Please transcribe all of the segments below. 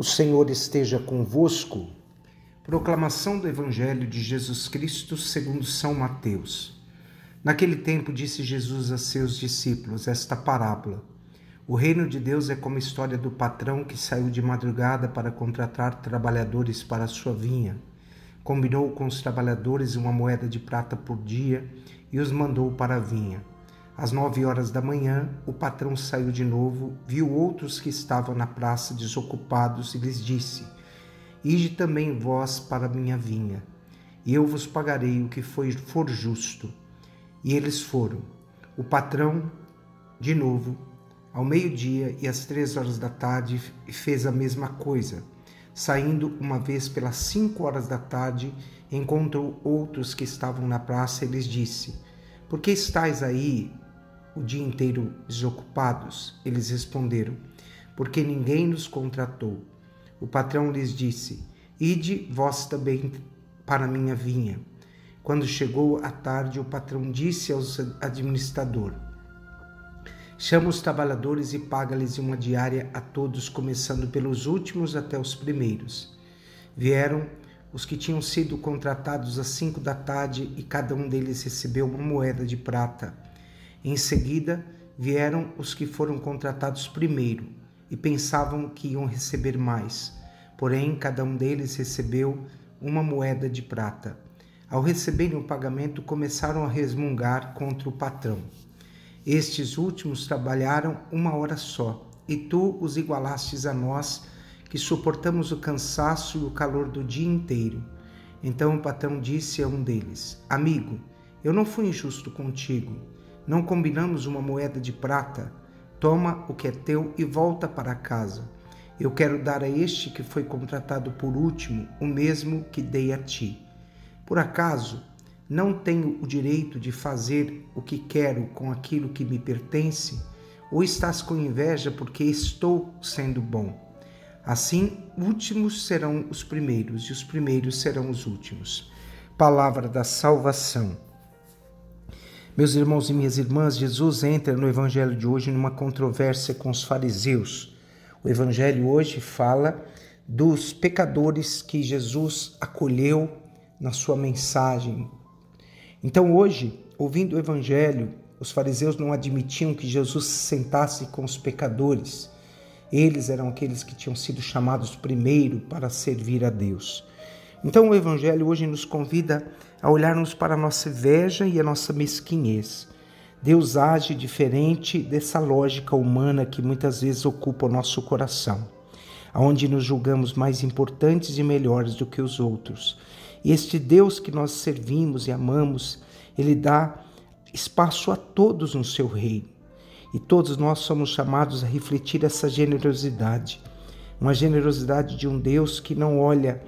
O Senhor esteja convosco. Proclamação do Evangelho de Jesus Cristo segundo São Mateus. Naquele tempo disse Jesus a seus discípulos esta parábola: O reino de Deus é como a história do patrão que saiu de madrugada para contratar trabalhadores para a sua vinha. Combinou com os trabalhadores uma moeda de prata por dia e os mandou para a vinha. Às nove horas da manhã, o patrão saiu de novo, viu outros que estavam na praça desocupados e lhes disse: Ide também vós para minha vinha, e eu vos pagarei o que for justo. E eles foram. O patrão, de novo, ao meio-dia e às três horas da tarde, fez a mesma coisa. Saindo uma vez pelas cinco horas da tarde, encontrou outros que estavam na praça e lhes disse: Por que estáis aí o dia inteiro desocupados? Eles responderam: Porque ninguém nos contratou. O patrão lhes disse: Ide vós também para minha vinha. Quando chegou a tarde, o patrão disse ao administrador: Chama os trabalhadores e paga-lhes uma diária a todos, começando pelos últimos até os primeiros. Vieram os que tinham sido contratados às cinco da tarde e cada um deles recebeu uma moeda de prata. Em seguida, vieram os que foram contratados primeiro e pensavam que iam receber mais. Porém, cada um deles recebeu uma moeda de prata. Ao receberem o pagamento, começaram a resmungar contra o patrão. Estes últimos trabalharam uma hora só, e tu os igualastes a nós, que suportamos o cansaço e o calor do dia inteiro. Então o patrão disse a um deles: Amigo, eu não fui injusto contigo não combinamos uma moeda de prata? Toma o que é teu e volta para casa. Eu quero dar a este que foi contratado por último o mesmo que dei a ti. Por acaso não tenho o direito de fazer o que quero com aquilo que me pertence? Ou estás com inveja porque estou sendo bom? Assim, últimos serão os primeiros e os primeiros serão os últimos. Palavra da salvação. Meus irmãos e minhas irmãs, Jesus entra no evangelho de hoje numa controvérsia com os fariseus. O evangelho hoje fala dos pecadores que Jesus acolheu na sua mensagem. Então, hoje, ouvindo o evangelho, os fariseus não admitiam que Jesus se sentasse com os pecadores. Eles eram aqueles que tinham sido chamados primeiro para servir a Deus. Então, o evangelho hoje nos convida a olharmos para a nossa inveja e a nossa mesquinhez. Deus age diferente dessa lógica humana que muitas vezes ocupa o nosso coração, aonde nos julgamos mais importantes e melhores do que os outros. E este Deus que nós servimos e amamos, ele dá espaço a todos no seu reino. E todos nós somos chamados a refletir essa generosidade, uma generosidade de um Deus que não olha,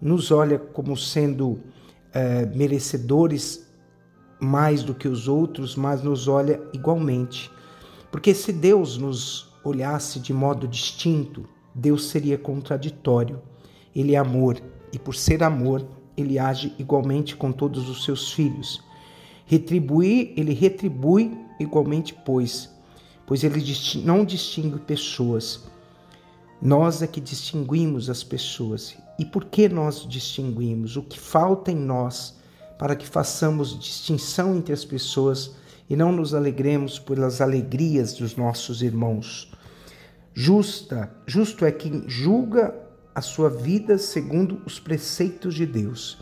nos olha como sendo é, merecedores mais do que os outros, mas nos olha igualmente. Porque se Deus nos olhasse de modo distinto, Deus seria contraditório. Ele é amor e, por ser amor, ele age igualmente com todos os seus filhos. Retribuir, ele retribui igualmente, pois, pois ele não distingue pessoas. Nós é que distinguimos as pessoas e por que nós distinguimos? O que falta em nós para que façamos distinção entre as pessoas e não nos alegremos pelas alegrias dos nossos irmãos? Justa, justo é quem julga a sua vida segundo os preceitos de Deus.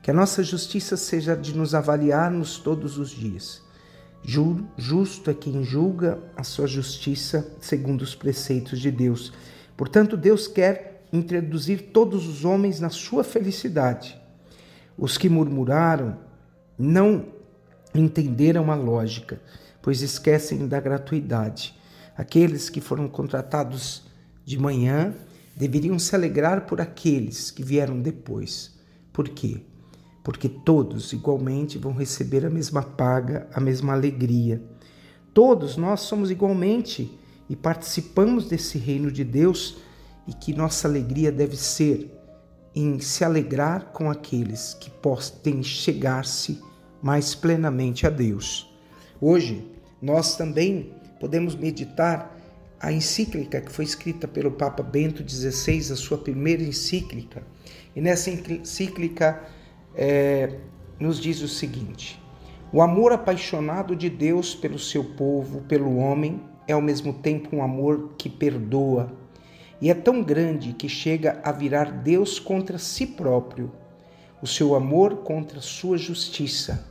Que a nossa justiça seja de nos avaliarmos todos os dias. Justo é quem julga a sua justiça segundo os preceitos de Deus. Portanto, Deus quer introduzir todos os homens na sua felicidade. Os que murmuraram não entenderam a lógica, pois esquecem da gratuidade. Aqueles que foram contratados de manhã deveriam se alegrar por aqueles que vieram depois. Por quê? Porque todos igualmente vão receber a mesma paga, a mesma alegria. Todos nós somos igualmente e participamos desse reino de Deus e que nossa alegria deve ser em se alegrar com aqueles que podem chegar-se mais plenamente a Deus. Hoje, nós também podemos meditar a encíclica que foi escrita pelo Papa Bento XVI, a sua primeira encíclica. E nessa encíclica é, nos diz o seguinte: o amor apaixonado de Deus pelo seu povo, pelo homem, é ao mesmo tempo um amor que perdoa. E é tão grande que chega a virar Deus contra si próprio, o seu amor contra sua justiça.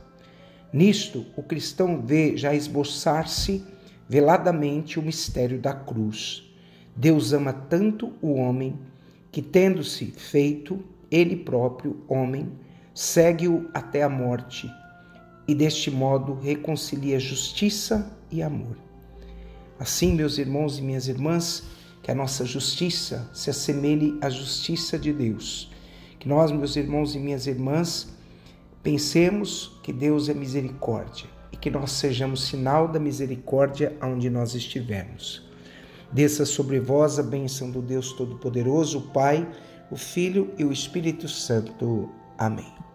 Nisto, o cristão vê já esboçar-se veladamente o mistério da cruz. Deus ama tanto o homem que, tendo-se feito ele próprio homem, segue-o até a morte e deste modo reconcilia justiça e amor. Assim, meus irmãos e minhas irmãs, que a nossa justiça se assemelhe à justiça de Deus. Que nós, meus irmãos e minhas irmãs, pensemos que Deus é misericórdia e que nós sejamos sinal da misericórdia aonde nós estivermos. Desça sobre vós a bênção do Deus Todo-Poderoso, o Pai, o Filho e o Espírito Santo. Amém.